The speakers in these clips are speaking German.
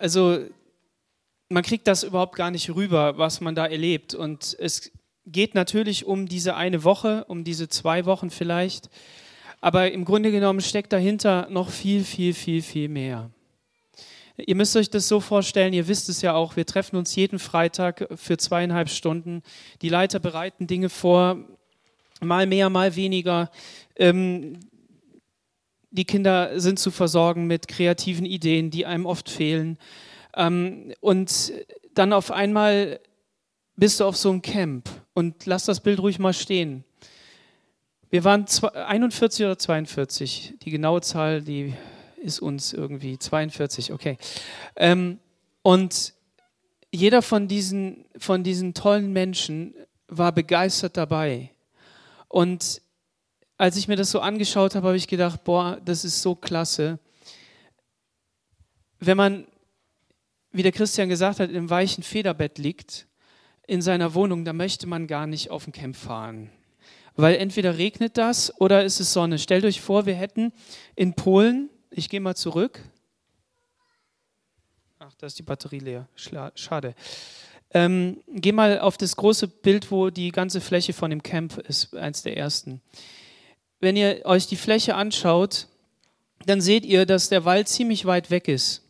also man kriegt das überhaupt gar nicht rüber, was man da erlebt. Und es geht natürlich um diese eine Woche, um diese zwei Wochen vielleicht. Aber im Grunde genommen steckt dahinter noch viel, viel, viel, viel mehr. Ihr müsst euch das so vorstellen, ihr wisst es ja auch, wir treffen uns jeden Freitag für zweieinhalb Stunden. Die Leiter bereiten Dinge vor, mal mehr, mal weniger. Ähm, die Kinder sind zu versorgen mit kreativen Ideen, die einem oft fehlen. Ähm, und dann auf einmal bist du auf so einem Camp und lass das Bild ruhig mal stehen. Wir waren 41 oder 42. Die genaue Zahl, die ist uns irgendwie 42, okay. Ähm, und jeder von diesen, von diesen tollen Menschen war begeistert dabei. Und als ich mir das so angeschaut habe, habe ich gedacht, boah, das ist so klasse. Wenn man, wie der Christian gesagt hat, im weichen Federbett liegt, in seiner Wohnung, da möchte man gar nicht auf den Camp fahren weil entweder regnet das oder ist es Sonne. Stellt euch vor, wir hätten in Polen, ich gehe mal zurück. Ach, da ist die Batterie leer. Schade. Ähm, geh mal auf das große Bild, wo die ganze Fläche von dem Camp ist, eins der ersten. Wenn ihr euch die Fläche anschaut, dann seht ihr, dass der Wald ziemlich weit weg ist.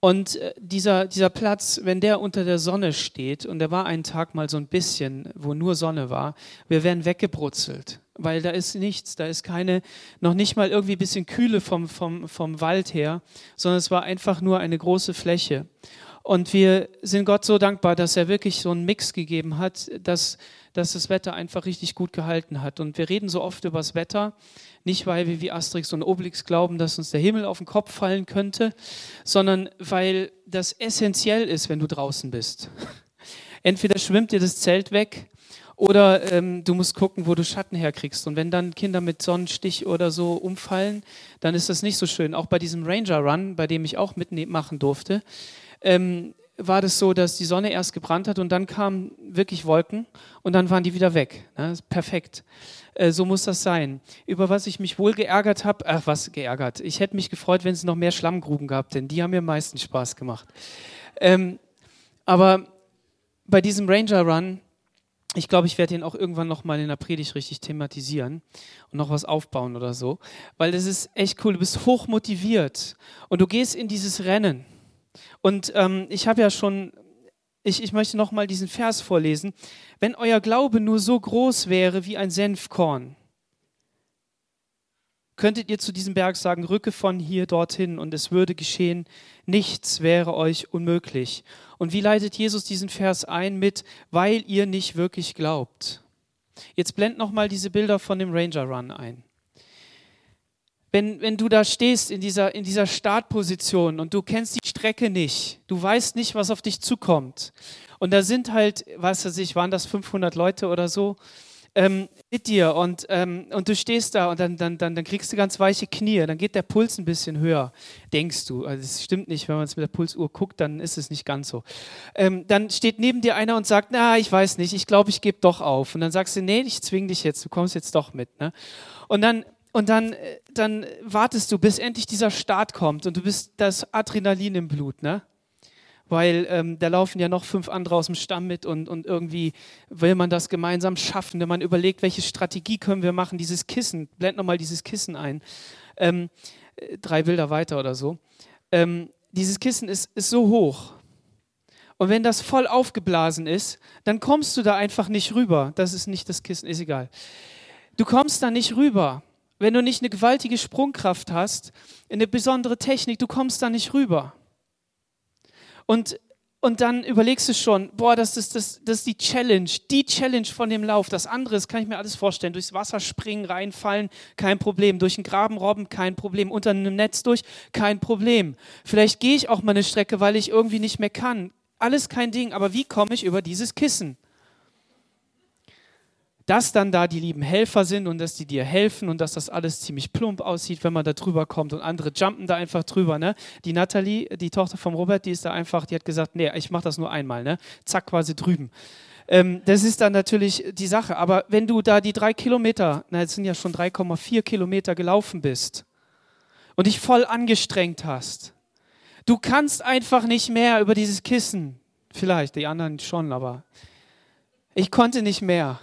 Und äh, dieser, dieser Platz, wenn der unter der Sonne steht, und der war einen Tag mal so ein bisschen, wo nur Sonne war, wir wären weggebrutzelt, weil da ist nichts, da ist keine, noch nicht mal irgendwie ein bisschen Kühle vom, vom, vom Wald her, sondern es war einfach nur eine große Fläche. Und wir sind Gott so dankbar, dass er wirklich so einen Mix gegeben hat, dass, dass das Wetter einfach richtig gut gehalten hat. Und wir reden so oft über das Wetter, nicht weil wir wie Asterix und Obelix glauben, dass uns der Himmel auf den Kopf fallen könnte, sondern weil das essentiell ist, wenn du draußen bist. Entweder schwimmt dir das Zelt weg oder ähm, du musst gucken, wo du Schatten herkriegst. Und wenn dann Kinder mit Sonnenstich oder so umfallen, dann ist das nicht so schön. Auch bei diesem Ranger Run, bei dem ich auch mitmachen durfte, ähm, war das so, dass die Sonne erst gebrannt hat und dann kamen wirklich Wolken und dann waren die wieder weg. Ne? Perfekt. Äh, so muss das sein. Über was ich mich wohl geärgert habe, ach was geärgert. Ich hätte mich gefreut, wenn es noch mehr Schlammgruben gab, denn die haben mir am meisten Spaß gemacht. Ähm, aber bei diesem Ranger Run, ich glaube, ich werde ihn auch irgendwann noch mal in der Predigt richtig thematisieren und noch was aufbauen oder so, weil das ist echt cool. Du bist hoch motiviert und du gehst in dieses Rennen. Und ähm, ich habe ja schon ich, ich möchte nochmal diesen Vers vorlesen. Wenn euer Glaube nur so groß wäre wie ein Senfkorn, könntet ihr zu diesem Berg sagen, rücke von hier dorthin und es würde geschehen, nichts wäre euch unmöglich. Und wie leitet Jesus diesen Vers ein mit, weil ihr nicht wirklich glaubt? Jetzt blend nochmal diese Bilder von dem Ranger Run ein wenn, wenn du da stehst in dieser, in dieser Startposition und du kennst die Strecke nicht, du weißt nicht, was auf dich zukommt. Und da sind halt, was weiß ich, waren das 500 Leute oder so ähm, mit dir und, ähm, und du stehst da und dann, dann, dann, dann kriegst du ganz weiche Knie, dann geht der Puls ein bisschen höher, denkst du. Also es stimmt nicht, wenn man es mit der Pulsuhr guckt, dann ist es nicht ganz so. Ähm, dann steht neben dir einer und sagt, na, ich weiß nicht, ich glaube, ich gebe doch auf. Und dann sagst du, nee, ich zwing dich jetzt, du kommst jetzt doch mit. Ne? Und dann und dann, äh, dann wartest du, bis endlich dieser Start kommt und du bist das Adrenalin im Blut, ne? Weil ähm, da laufen ja noch fünf andere aus dem Stamm mit und, und irgendwie will man das gemeinsam schaffen. Wenn man überlegt, welche Strategie können wir machen, dieses Kissen, blend nochmal dieses Kissen ein, ähm, äh, drei Bilder weiter oder so. Ähm, dieses Kissen ist, ist so hoch. Und wenn das voll aufgeblasen ist, dann kommst du da einfach nicht rüber. Das ist nicht das Kissen, ist egal. Du kommst da nicht rüber wenn du nicht eine gewaltige Sprungkraft hast, eine besondere Technik, du kommst da nicht rüber. Und, und dann überlegst du schon, boah, das ist, das, das ist die Challenge, die Challenge von dem Lauf. Das andere, das kann ich mir alles vorstellen. Durchs Wasser springen, reinfallen, kein Problem. Durch den Graben robben, kein Problem. Unter einem Netz durch, kein Problem. Vielleicht gehe ich auch mal eine Strecke, weil ich irgendwie nicht mehr kann. Alles kein Ding, aber wie komme ich über dieses Kissen? Dass dann da die lieben Helfer sind und dass die dir helfen und dass das alles ziemlich plump aussieht, wenn man da drüber kommt und andere jumpen da einfach drüber. Ne? Die Nathalie, die Tochter von Robert, die ist da einfach, die hat gesagt, nee, ich mache das nur einmal. Ne? Zack, quasi drüben. Ähm, das ist dann natürlich die Sache. Aber wenn du da die drei Kilometer, na, es sind ja schon 3,4 Kilometer gelaufen bist und dich voll angestrengt hast, Du kannst einfach nicht mehr über dieses Kissen. Vielleicht, die anderen schon, aber ich konnte nicht mehr.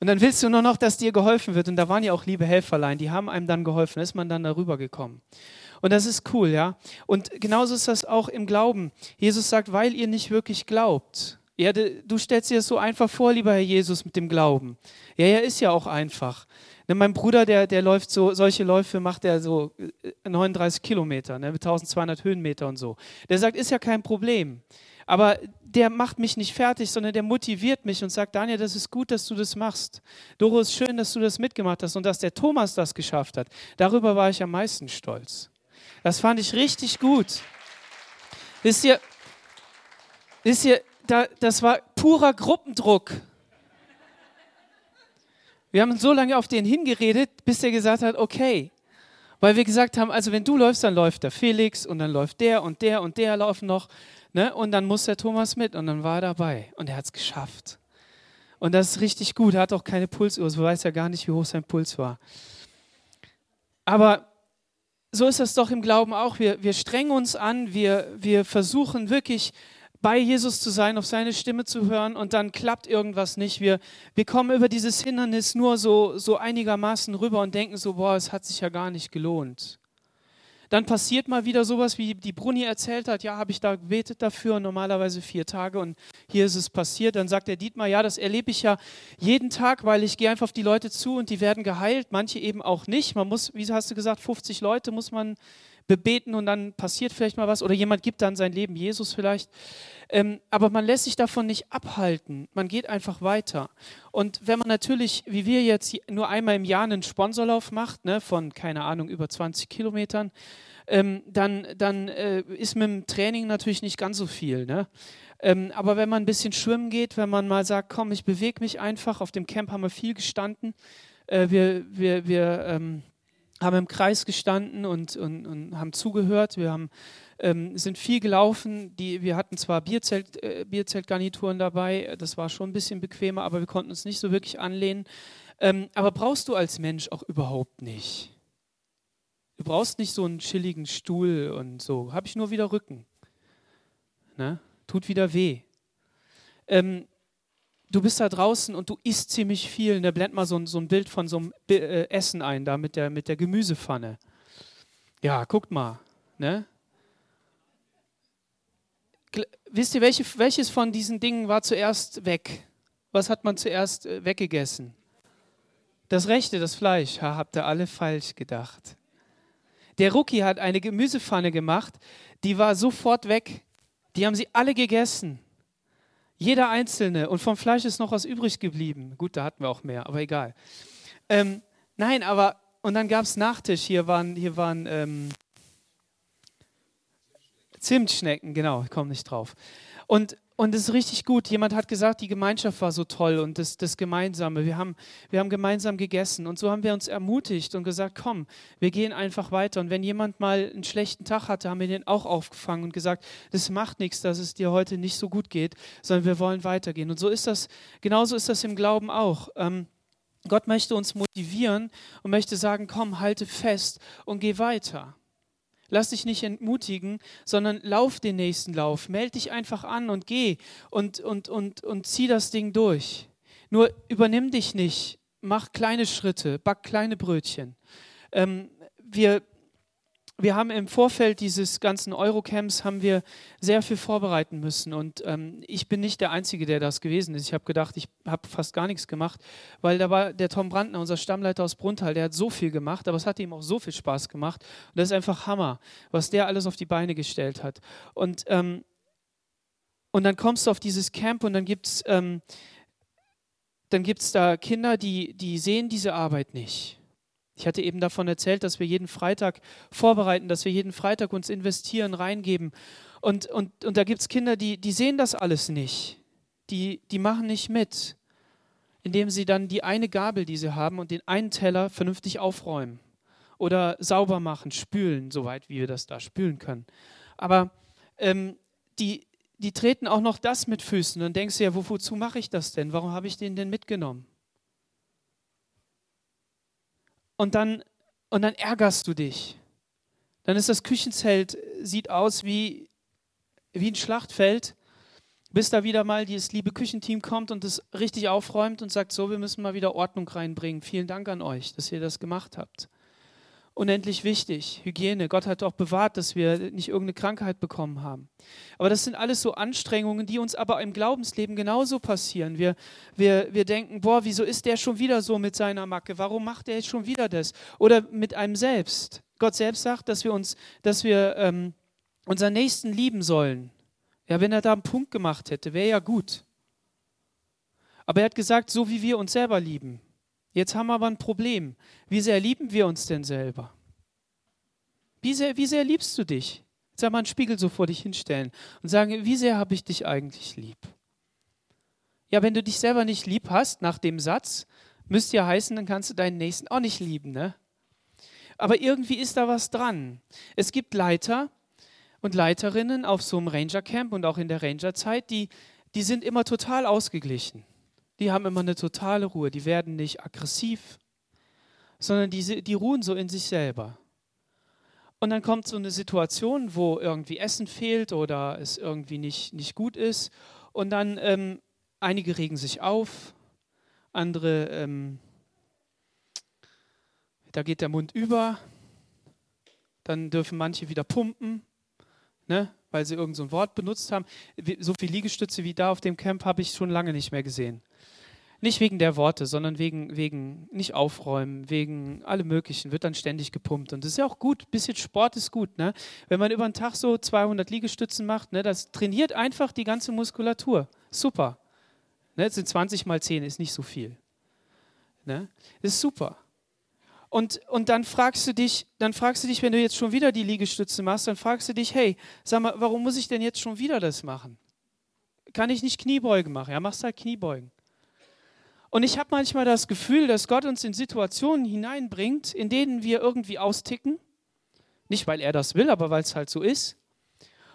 Und dann willst du nur noch, dass dir geholfen wird. Und da waren ja auch liebe Helferlein, die haben einem dann geholfen. Da ist man dann darüber gekommen. Und das ist cool, ja. Und genauso ist das auch im Glauben. Jesus sagt, weil ihr nicht wirklich glaubt. Ja, du stellst dir das so einfach vor, lieber Herr Jesus, mit dem Glauben. Ja, er ist ja auch einfach. Ne, mein Bruder, der, der läuft so, solche Läufe macht er so 39 äh, Kilometer, ne, mit 1200 Höhenmeter und so. Der sagt, ist ja kein Problem. Aber der macht mich nicht fertig, sondern der motiviert mich und sagt, Daniel, das ist gut, dass du das machst. Doro, ist schön, dass du das mitgemacht hast und dass der Thomas das geschafft hat. Darüber war ich am meisten stolz. Das fand ich richtig gut. Wisst ihr, wisst ihr da, das war purer Gruppendruck. Wir haben so lange auf den hingeredet, bis er gesagt hat, okay. Weil wir gesagt haben, also wenn du läufst, dann läuft der Felix und dann läuft der und der und der laufen noch. Ne? Und dann muss der Thomas mit und dann war er dabei und er hat es geschafft. Und das ist richtig gut. Er hat auch keine Pulsuhr, so weiß ja gar nicht, wie hoch sein Puls war. Aber so ist das doch im Glauben auch. Wir, wir strengen uns an, wir, wir versuchen wirklich bei Jesus zu sein, auf seine Stimme zu hören und dann klappt irgendwas nicht. Wir, wir kommen über dieses Hindernis nur so, so einigermaßen rüber und denken so, boah, es hat sich ja gar nicht gelohnt. Dann passiert mal wieder sowas, wie die Bruni erzählt hat, ja, habe ich da gebetet dafür, normalerweise vier Tage und hier ist es passiert. Dann sagt der Dietmar, ja, das erlebe ich ja jeden Tag, weil ich gehe einfach auf die Leute zu und die werden geheilt, manche eben auch nicht. Man muss, wie hast du gesagt, 50 Leute muss man bebeten und dann passiert vielleicht mal was oder jemand gibt dann sein Leben Jesus vielleicht. Ähm, aber man lässt sich davon nicht abhalten. Man geht einfach weiter. Und wenn man natürlich, wie wir jetzt nur einmal im Jahr einen Sponsorlauf macht, ne, von keine Ahnung über 20 Kilometern, ähm, dann, dann äh, ist mit dem Training natürlich nicht ganz so viel. Ne? Ähm, aber wenn man ein bisschen schwimmen geht, wenn man mal sagt, komm, ich bewege mich einfach, auf dem Camp haben wir viel gestanden. Äh, wir wir, wir ähm, haben im Kreis gestanden und, und, und haben zugehört. Wir haben, ähm, sind viel gelaufen. Die, wir hatten zwar Bierzelt, äh, Bierzeltgarnituren dabei, das war schon ein bisschen bequemer, aber wir konnten uns nicht so wirklich anlehnen. Ähm, aber brauchst du als Mensch auch überhaupt nicht. Du brauchst nicht so einen chilligen Stuhl und so. Habe ich nur wieder Rücken. Ne? Tut wieder weh. Ähm, du bist da draußen und du isst ziemlich viel. Und da blendet mal so ein, so ein Bild von so einem äh, Essen ein, da mit der, mit der Gemüsepfanne. Ja, guckt mal. Ne? Wisst ihr, welche, welches von diesen Dingen war zuerst weg? Was hat man zuerst äh, weggegessen? Das Rechte, das Fleisch. Ha, habt ihr alle falsch gedacht. Der Rookie hat eine Gemüsepfanne gemacht, die war sofort weg. Die haben sie alle gegessen. Jeder einzelne. Und vom Fleisch ist noch was übrig geblieben. Gut, da hatten wir auch mehr, aber egal. Ähm, nein, aber, und dann gab es Nachtisch. Hier waren, hier waren ähm, Zimtschnecken, genau, ich komme nicht drauf. Und, und es ist richtig gut. Jemand hat gesagt, die Gemeinschaft war so toll und das, das Gemeinsame. Wir haben, wir haben gemeinsam gegessen und so haben wir uns ermutigt und gesagt, komm, wir gehen einfach weiter. Und wenn jemand mal einen schlechten Tag hatte, haben wir den auch aufgefangen und gesagt, das macht nichts, dass es dir heute nicht so gut geht, sondern wir wollen weitergehen. Und so ist das, genauso ist das im Glauben auch. Ähm, Gott möchte uns motivieren und möchte sagen, komm, halte fest und geh weiter. Lass dich nicht entmutigen, sondern lauf den nächsten Lauf. Meld dich einfach an und geh und, und, und, und zieh das Ding durch. Nur übernimm dich nicht. Mach kleine Schritte, back kleine Brötchen. Ähm, wir wir haben im Vorfeld dieses ganzen Eurocamps haben wir sehr viel vorbereiten müssen und ähm, ich bin nicht der Einzige, der das gewesen ist. Ich habe gedacht, ich habe fast gar nichts gemacht, weil da war der Tom Brandner, unser Stammleiter aus Brunthal, der hat so viel gemacht, aber es hat ihm auch so viel Spaß gemacht und das ist einfach Hammer, was der alles auf die Beine gestellt hat. Und, ähm, und dann kommst du auf dieses Camp und dann gibt es ähm, da Kinder, die, die sehen diese Arbeit nicht ich hatte eben davon erzählt, dass wir jeden Freitag vorbereiten, dass wir jeden Freitag uns investieren, reingeben. Und, und, und da gibt es Kinder, die, die sehen das alles nicht. Die, die machen nicht mit, indem sie dann die eine Gabel, die sie haben, und den einen Teller vernünftig aufräumen. Oder sauber machen, spülen, soweit wie wir das da spülen können. Aber ähm, die, die treten auch noch das mit Füßen. Dann denkst du ja, wozu mache ich das denn? Warum habe ich den denn mitgenommen? Und dann, und dann ärgerst du dich. Dann ist das Küchenzelt, sieht aus wie, wie ein Schlachtfeld, bis da wieder mal dieses liebe Küchenteam kommt und es richtig aufräumt und sagt, so, wir müssen mal wieder Ordnung reinbringen. Vielen Dank an euch, dass ihr das gemacht habt. Unendlich wichtig, Hygiene. Gott hat auch bewahrt, dass wir nicht irgendeine Krankheit bekommen haben. Aber das sind alles so Anstrengungen, die uns aber im Glaubensleben genauso passieren. Wir, wir, wir denken, boah, wieso ist der schon wieder so mit seiner Macke? Warum macht er jetzt schon wieder das? Oder mit einem selbst. Gott selbst sagt, dass wir uns, dass wir ähm, unseren Nächsten lieben sollen. Ja, wenn er da einen Punkt gemacht hätte, wäre ja gut. Aber er hat gesagt, so wie wir uns selber lieben. Jetzt haben wir aber ein Problem. Wie sehr lieben wir uns denn selber? Wie sehr, wie sehr liebst du dich? Jetzt einmal einen Spiegel so vor dich hinstellen und sagen, wie sehr habe ich dich eigentlich lieb? Ja, wenn du dich selber nicht lieb hast, nach dem Satz, müsste ja heißen, dann kannst du deinen Nächsten auch nicht lieben, ne? Aber irgendwie ist da was dran. Es gibt Leiter, und Leiterinnen auf so einem Ranger-Camp und auch in der Ranger-Zeit, die, die sind immer total ausgeglichen. Die haben immer eine totale Ruhe. Die werden nicht aggressiv, sondern die, die ruhen so in sich selber. Und dann kommt so eine Situation, wo irgendwie Essen fehlt oder es irgendwie nicht, nicht gut ist. Und dann ähm, einige regen sich auf, andere, ähm, da geht der Mund über. Dann dürfen manche wieder pumpen ne? weil sie irgend so ein Wort benutzt haben. So viele Liegestütze wie da auf dem Camp habe ich schon lange nicht mehr gesehen. Nicht wegen der Worte, sondern wegen, wegen nicht aufräumen, wegen allem Möglichen, wird dann ständig gepumpt. Und das ist ja auch gut, ein bisschen Sport ist gut. Ne? Wenn man über den Tag so 200 Liegestützen macht, ne, das trainiert einfach die ganze Muskulatur. Super. Ne, das sind 20 mal 10, ist nicht so viel. Ne? Das ist super. Und, und dann fragst du dich, dann fragst du dich, wenn du jetzt schon wieder die Liegestütze machst, dann fragst du dich, hey, sag mal, warum muss ich denn jetzt schon wieder das machen? Kann ich nicht Kniebeugen machen? Ja, machst halt Kniebeugen. Und ich habe manchmal das Gefühl, dass Gott uns in Situationen hineinbringt, in denen wir irgendwie austicken. Nicht, weil er das will, aber weil es halt so ist.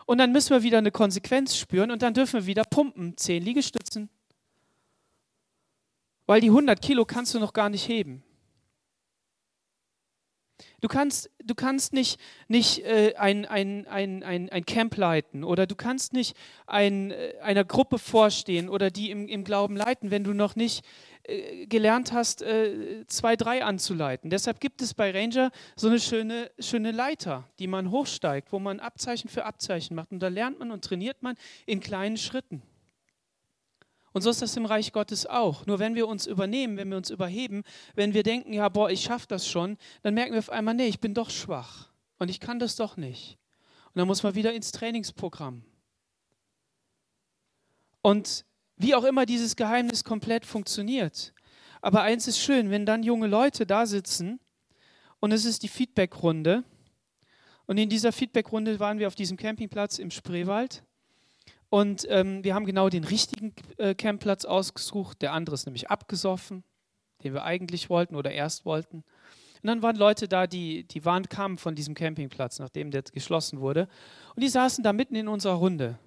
Und dann müssen wir wieder eine Konsequenz spüren und dann dürfen wir wieder pumpen. Zehn Liegestützen. Weil die 100 Kilo kannst du noch gar nicht heben. Du kannst, du kannst nicht, nicht äh, ein, ein, ein, ein, ein Camp leiten oder du kannst nicht ein, äh, einer Gruppe vorstehen oder die im, im Glauben leiten, wenn du noch nicht äh, gelernt hast, äh, zwei, drei anzuleiten. Deshalb gibt es bei Ranger so eine schöne, schöne Leiter, die man hochsteigt, wo man Abzeichen für Abzeichen macht. Und da lernt man und trainiert man in kleinen Schritten. Und so ist das im Reich Gottes auch. Nur wenn wir uns übernehmen, wenn wir uns überheben, wenn wir denken, ja, boah, ich schaffe das schon, dann merken wir auf einmal, nee, ich bin doch schwach und ich kann das doch nicht. Und dann muss man wieder ins Trainingsprogramm. Und wie auch immer dieses Geheimnis komplett funktioniert. Aber eins ist schön, wenn dann junge Leute da sitzen und es ist die Feedbackrunde. Und in dieser Feedbackrunde waren wir auf diesem Campingplatz im Spreewald. Und ähm, wir haben genau den richtigen äh, Campplatz ausgesucht. Der andere ist nämlich abgesoffen, den wir eigentlich wollten oder erst wollten. Und dann waren Leute da, die, die waren, kamen von diesem Campingplatz, nachdem der geschlossen wurde. Und die saßen da mitten in unserer Runde.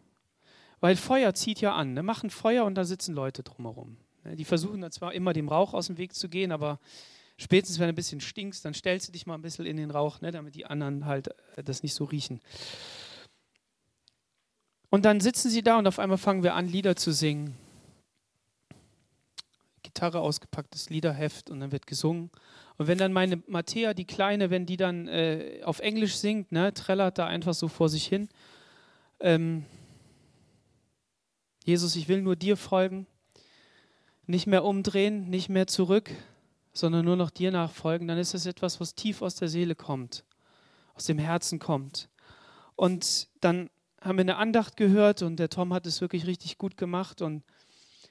Weil Feuer zieht ja an. Ne? Machen Feuer und da sitzen Leute drumherum. Ne? Die versuchen dann zwar immer dem Rauch aus dem Weg zu gehen, aber spätestens, wenn du ein bisschen stinkst, dann stellst du dich mal ein bisschen in den Rauch, ne? damit die anderen halt äh, das nicht so riechen. Und dann sitzen sie da und auf einmal fangen wir an, Lieder zu singen. Gitarre ausgepacktes Liederheft und dann wird gesungen. Und wenn dann meine Matthäa, die Kleine, wenn die dann äh, auf Englisch singt, ne, trällert da einfach so vor sich hin. Ähm, Jesus, ich will nur dir folgen, nicht mehr umdrehen, nicht mehr zurück, sondern nur noch dir nachfolgen, dann ist das etwas, was tief aus der Seele kommt, aus dem Herzen kommt. Und dann haben wir eine Andacht gehört und der Tom hat es wirklich richtig gut gemacht. Und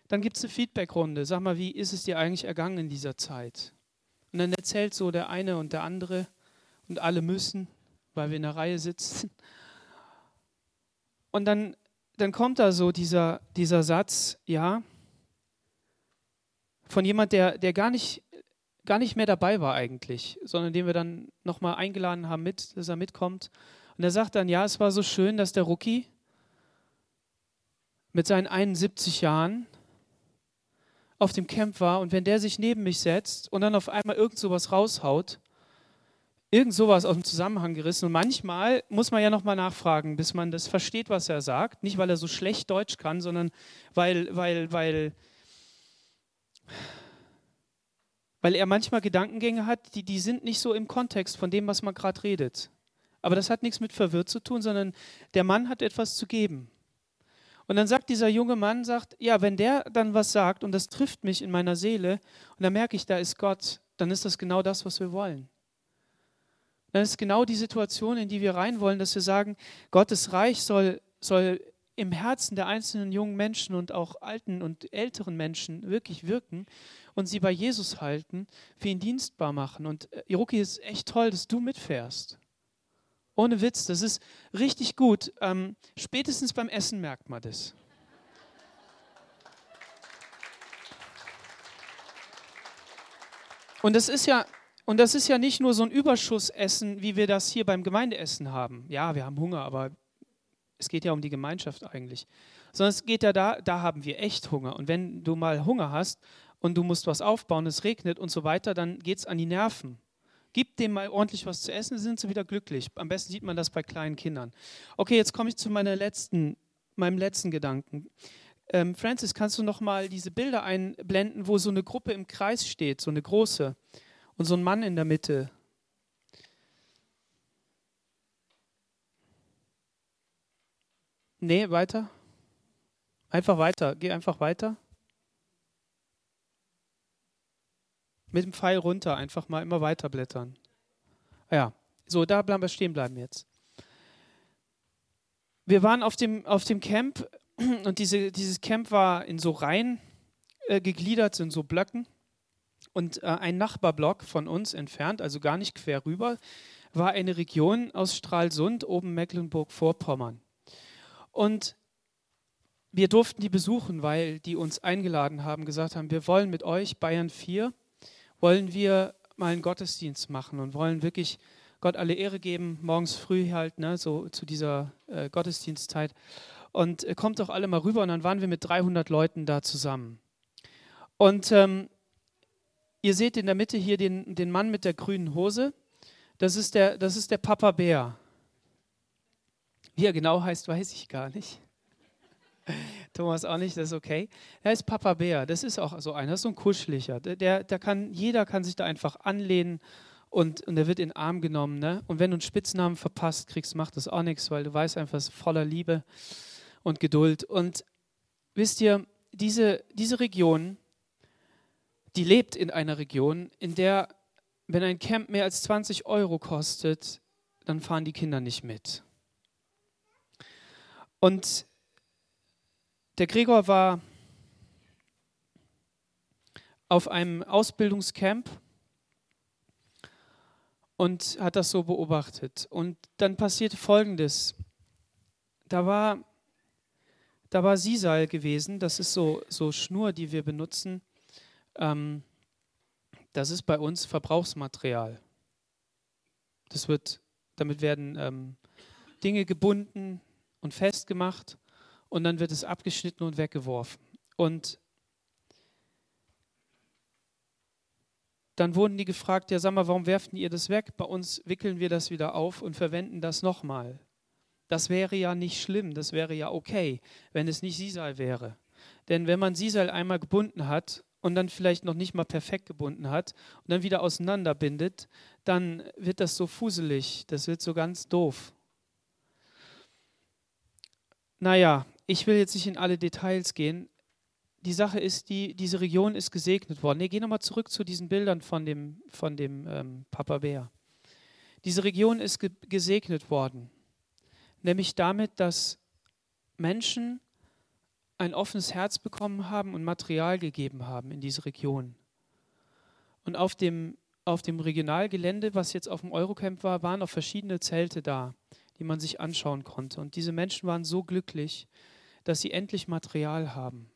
dann gibt es eine Feedbackrunde. Sag mal, wie ist es dir eigentlich ergangen in dieser Zeit? Und dann erzählt so der eine und der andere und alle müssen, weil wir in der Reihe sitzen. Und dann, dann kommt da so dieser, dieser Satz, ja, von jemand, der, der gar, nicht, gar nicht mehr dabei war eigentlich, sondern den wir dann nochmal eingeladen haben, mit, dass er mitkommt. Und er sagt dann, ja, es war so schön, dass der Rookie mit seinen 71 Jahren auf dem Camp war und wenn der sich neben mich setzt und dann auf einmal irgend sowas raushaut, irgend sowas aus dem Zusammenhang gerissen. Und manchmal muss man ja nochmal nachfragen, bis man das versteht, was er sagt. Nicht, weil er so schlecht Deutsch kann, sondern weil, weil, weil, weil er manchmal Gedankengänge hat, die, die sind nicht so im Kontext von dem, was man gerade redet. Aber das hat nichts mit verwirrt zu tun, sondern der Mann hat etwas zu geben. Und dann sagt dieser junge Mann, sagt, ja, wenn der dann was sagt und das trifft mich in meiner Seele und dann merke ich, da ist Gott, dann ist das genau das, was wir wollen. Dann ist genau die Situation, in die wir rein wollen, dass wir sagen, Gottes Reich soll, soll im Herzen der einzelnen jungen Menschen und auch alten und älteren Menschen wirklich wirken und sie bei Jesus halten, für ihn dienstbar machen. Und äh, Iruki ist echt toll, dass du mitfährst. Ohne Witz, das ist richtig gut. Ähm, spätestens beim Essen merkt man das. Und das ist ja, und das ist ja nicht nur so ein Überschussessen, wie wir das hier beim Gemeindeessen haben. Ja, wir haben Hunger, aber es geht ja um die Gemeinschaft eigentlich. Sondern es geht ja da, da haben wir echt Hunger. Und wenn du mal Hunger hast und du musst was aufbauen, es regnet und so weiter, dann geht es an die Nerven. Gib dem mal ordentlich was zu essen, sind sie wieder glücklich. Am besten sieht man das bei kleinen Kindern. Okay, jetzt komme ich zu meiner letzten, meinem letzten Gedanken. Ähm, Francis, kannst du noch mal diese Bilder einblenden, wo so eine Gruppe im Kreis steht, so eine große, und so ein Mann in der Mitte? Nee, weiter. Einfach weiter. Geh einfach weiter. Mit dem Pfeil runter, einfach mal immer weiter blättern. Ja, so, da bleiben wir stehen bleiben jetzt. Wir waren auf dem, auf dem Camp und diese, dieses Camp war in so Reihen äh, gegliedert, in so Blöcken. Und äh, ein Nachbarblock von uns entfernt, also gar nicht quer rüber, war eine Region aus Stralsund, oben Mecklenburg-Vorpommern. Und wir durften die besuchen, weil die uns eingeladen haben, gesagt haben, wir wollen mit euch Bayern 4 wollen wir mal einen Gottesdienst machen und wollen wirklich Gott alle Ehre geben, morgens früh halt, ne, so zu dieser äh, Gottesdienstzeit. Und äh, kommt doch alle mal rüber und dann waren wir mit 300 Leuten da zusammen. Und ähm, ihr seht in der Mitte hier den, den Mann mit der grünen Hose. Das ist der, das ist der Papa Bär. Wie er genau heißt, weiß ich gar nicht. Thomas auch nicht, das ist okay. Er ist Papa Bär, das ist auch so einer, das ist so ein kuscheliger. Der, der kann, jeder kann sich da einfach anlehnen und, und der wird in den Arm genommen. Ne? Und wenn du einen Spitznamen verpasst kriegst, macht das auch nichts, weil du weißt einfach, es ist voller Liebe und Geduld. Und wisst ihr, diese, diese Region, die lebt in einer Region, in der, wenn ein Camp mehr als 20 Euro kostet, dann fahren die Kinder nicht mit. Und der Gregor war auf einem Ausbildungscamp und hat das so beobachtet. Und dann passierte Folgendes. Da war, da war Sisal gewesen, das ist so, so Schnur, die wir benutzen. Ähm, das ist bei uns Verbrauchsmaterial. Das wird, damit werden ähm, Dinge gebunden und festgemacht und dann wird es abgeschnitten und weggeworfen. Und dann wurden die gefragt, ja sag mal, warum werfen ihr das weg? Bei uns wickeln wir das wieder auf und verwenden das nochmal. Das wäre ja nicht schlimm, das wäre ja okay, wenn es nicht Sisal wäre. Denn wenn man Sisal einmal gebunden hat und dann vielleicht noch nicht mal perfekt gebunden hat und dann wieder auseinanderbindet, dann wird das so fuselig, das wird so ganz doof. Naja, ich will jetzt nicht in alle Details gehen. Die Sache ist, die, diese Region ist gesegnet worden. Nee, geh nochmal zurück zu diesen Bildern von dem, von dem ähm, Papa Bär. Diese Region ist ge gesegnet worden, nämlich damit, dass Menschen ein offenes Herz bekommen haben und Material gegeben haben in diese Region. Und auf dem, auf dem Regionalgelände, was jetzt auf dem Eurocamp war, waren auch verschiedene Zelte da, die man sich anschauen konnte. Und diese Menschen waren so glücklich, dass sie endlich Material haben.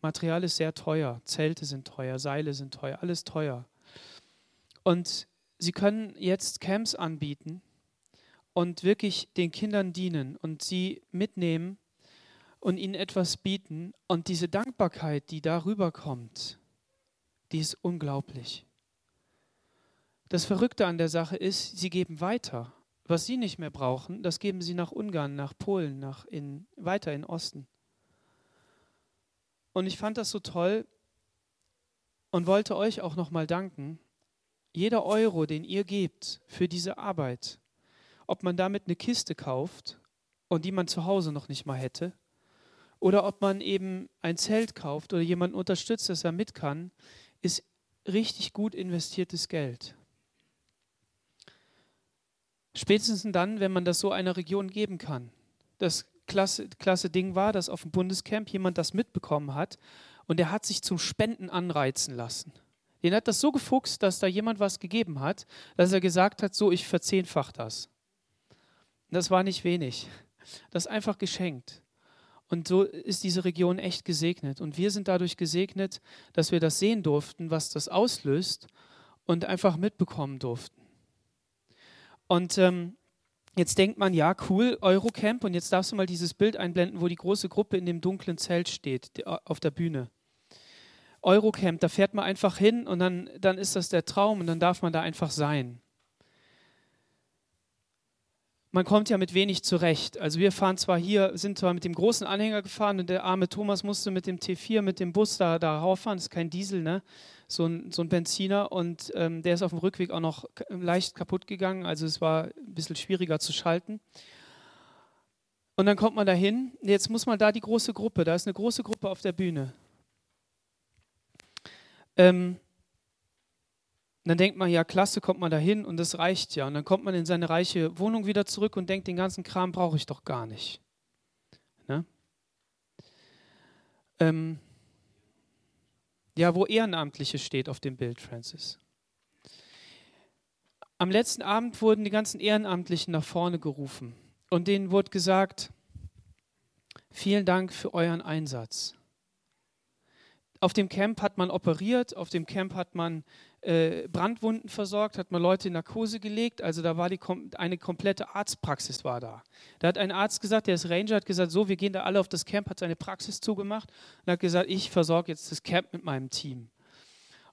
Material ist sehr teuer, Zelte sind teuer, Seile sind teuer, alles teuer. Und sie können jetzt Camps anbieten und wirklich den Kindern dienen und sie mitnehmen und ihnen etwas bieten. Und diese Dankbarkeit, die darüber kommt, die ist unglaublich. Das Verrückte an der Sache ist, sie geben weiter. Was sie nicht mehr brauchen, das geben sie nach Ungarn, nach Polen, nach in, weiter in Osten. Und ich fand das so toll und wollte euch auch nochmal danken. Jeder Euro, den ihr gebt für diese Arbeit, ob man damit eine Kiste kauft und die man zu Hause noch nicht mal hätte, oder ob man eben ein Zelt kauft oder jemanden unterstützt, dass er mit kann, ist richtig gut investiertes Geld. Spätestens dann, wenn man das so einer Region geben kann. Das klasse, klasse Ding war, dass auf dem Bundescamp jemand das mitbekommen hat und der hat sich zum Spenden anreizen lassen. Den hat das so gefuchst, dass da jemand was gegeben hat, dass er gesagt hat, so, ich verzehnfach das. Das war nicht wenig. Das ist einfach geschenkt. Und so ist diese Region echt gesegnet. Und wir sind dadurch gesegnet, dass wir das sehen durften, was das auslöst und einfach mitbekommen durften. Und ähm, jetzt denkt man, ja, cool, Eurocamp. Und jetzt darfst du mal dieses Bild einblenden, wo die große Gruppe in dem dunklen Zelt steht, auf der Bühne. Eurocamp, da fährt man einfach hin und dann, dann ist das der Traum und dann darf man da einfach sein man kommt ja mit wenig zurecht. Also wir fahren zwar hier, sind zwar mit dem großen Anhänger gefahren und der arme Thomas musste mit dem T4, mit dem Bus da, da rauffahren, das ist kein Diesel, ne? so, ein, so ein Benziner und ähm, der ist auf dem Rückweg auch noch leicht kaputt gegangen, also es war ein bisschen schwieriger zu schalten. Und dann kommt man da hin, jetzt muss man da die große Gruppe, da ist eine große Gruppe auf der Bühne. Ähm, und dann denkt man, ja, klasse, kommt man da hin und das reicht ja. Und dann kommt man in seine reiche Wohnung wieder zurück und denkt, den ganzen Kram brauche ich doch gar nicht. Ne? Ähm, ja, wo Ehrenamtliche steht auf dem Bild, Francis. Am letzten Abend wurden die ganzen Ehrenamtlichen nach vorne gerufen und denen wurde gesagt, vielen Dank für euren Einsatz. Auf dem Camp hat man operiert, auf dem Camp hat man äh, Brandwunden versorgt, hat man Leute in Narkose gelegt. Also da war die, eine komplette Arztpraxis war da. Da hat ein Arzt gesagt, der ist Ranger, hat gesagt, so, wir gehen da alle auf das Camp, hat seine Praxis zugemacht und hat gesagt, ich versorge jetzt das Camp mit meinem Team.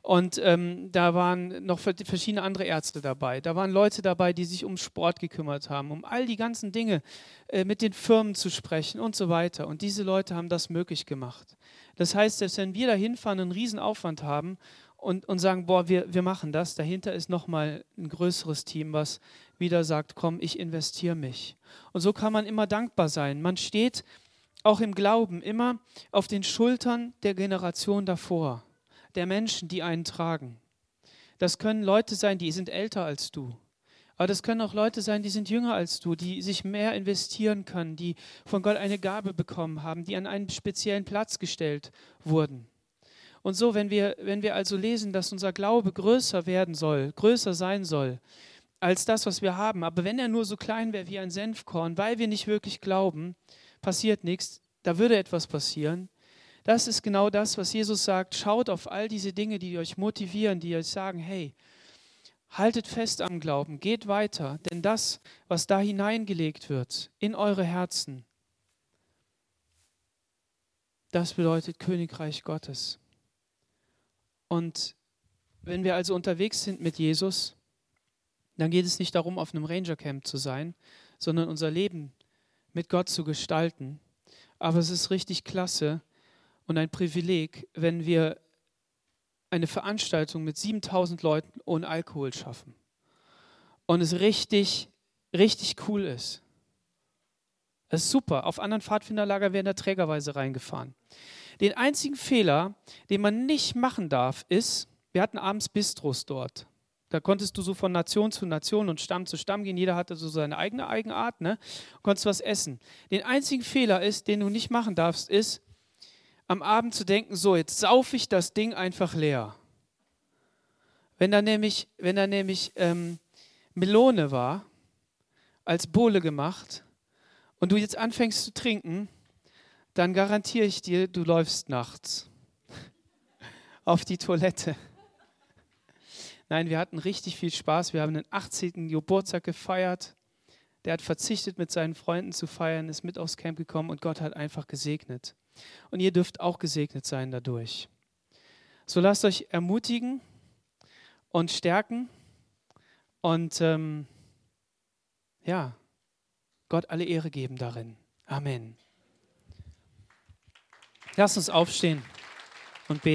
Und ähm, da waren noch verschiedene andere Ärzte dabei. Da waren Leute dabei, die sich um Sport gekümmert haben, um all die ganzen Dinge äh, mit den Firmen zu sprechen und so weiter. Und diese Leute haben das möglich gemacht. Das heißt, selbst wenn wir da hinfahren, einen Riesenaufwand haben und, und sagen, boah, wir, wir machen das. Dahinter ist nochmal ein größeres Team, was wieder sagt, komm, ich investiere mich. Und so kann man immer dankbar sein. Man steht auch im Glauben immer auf den Schultern der Generation davor, der Menschen, die einen tragen. Das können Leute sein, die sind älter als du. Aber das können auch Leute sein, die sind jünger als du, die sich mehr investieren können, die von Gott eine Gabe bekommen haben, die an einen speziellen Platz gestellt wurden. Und so, wenn wir, wenn wir also lesen, dass unser Glaube größer werden soll, größer sein soll als das, was wir haben, aber wenn er nur so klein wäre wie ein Senfkorn, weil wir nicht wirklich glauben, passiert nichts, da würde etwas passieren. Das ist genau das, was Jesus sagt. Schaut auf all diese Dinge, die euch motivieren, die euch sagen, hey, haltet fest am Glauben, geht weiter, denn das, was da hineingelegt wird in eure Herzen, das bedeutet Königreich Gottes. Und wenn wir also unterwegs sind mit Jesus, dann geht es nicht darum, auf einem Rangercamp zu sein, sondern unser Leben mit Gott zu gestalten. Aber es ist richtig klasse und ein Privileg, wenn wir eine Veranstaltung mit 7000 Leuten ohne Alkohol schaffen und es richtig, richtig cool ist. Das ist super. Auf anderen Pfadfinderlager werden da trägerweise reingefahren. Den einzigen Fehler, den man nicht machen darf, ist, wir hatten abends Bistros dort. Da konntest du so von Nation zu Nation und Stamm zu Stamm gehen. Jeder hatte so seine eigene Eigenart, ne? Und konntest was essen. Den einzigen Fehler ist, den du nicht machen darfst, ist, am Abend zu denken, so, jetzt saufe ich das Ding einfach leer. Wenn da nämlich, wenn da nämlich ähm, Melone war, als Bohle gemacht, und du jetzt anfängst zu trinken, dann garantiere ich dir, du läufst nachts auf die Toilette. Nein, wir hatten richtig viel Spaß. Wir haben den 18. Geburtstag gefeiert. Der hat verzichtet, mit seinen Freunden zu feiern, ist mit aufs Camp gekommen und Gott hat einfach gesegnet. Und ihr dürft auch gesegnet sein dadurch. So lasst euch ermutigen und stärken Und ähm, ja, Gott alle Ehre geben darin. Amen. Lass uns aufstehen und beten.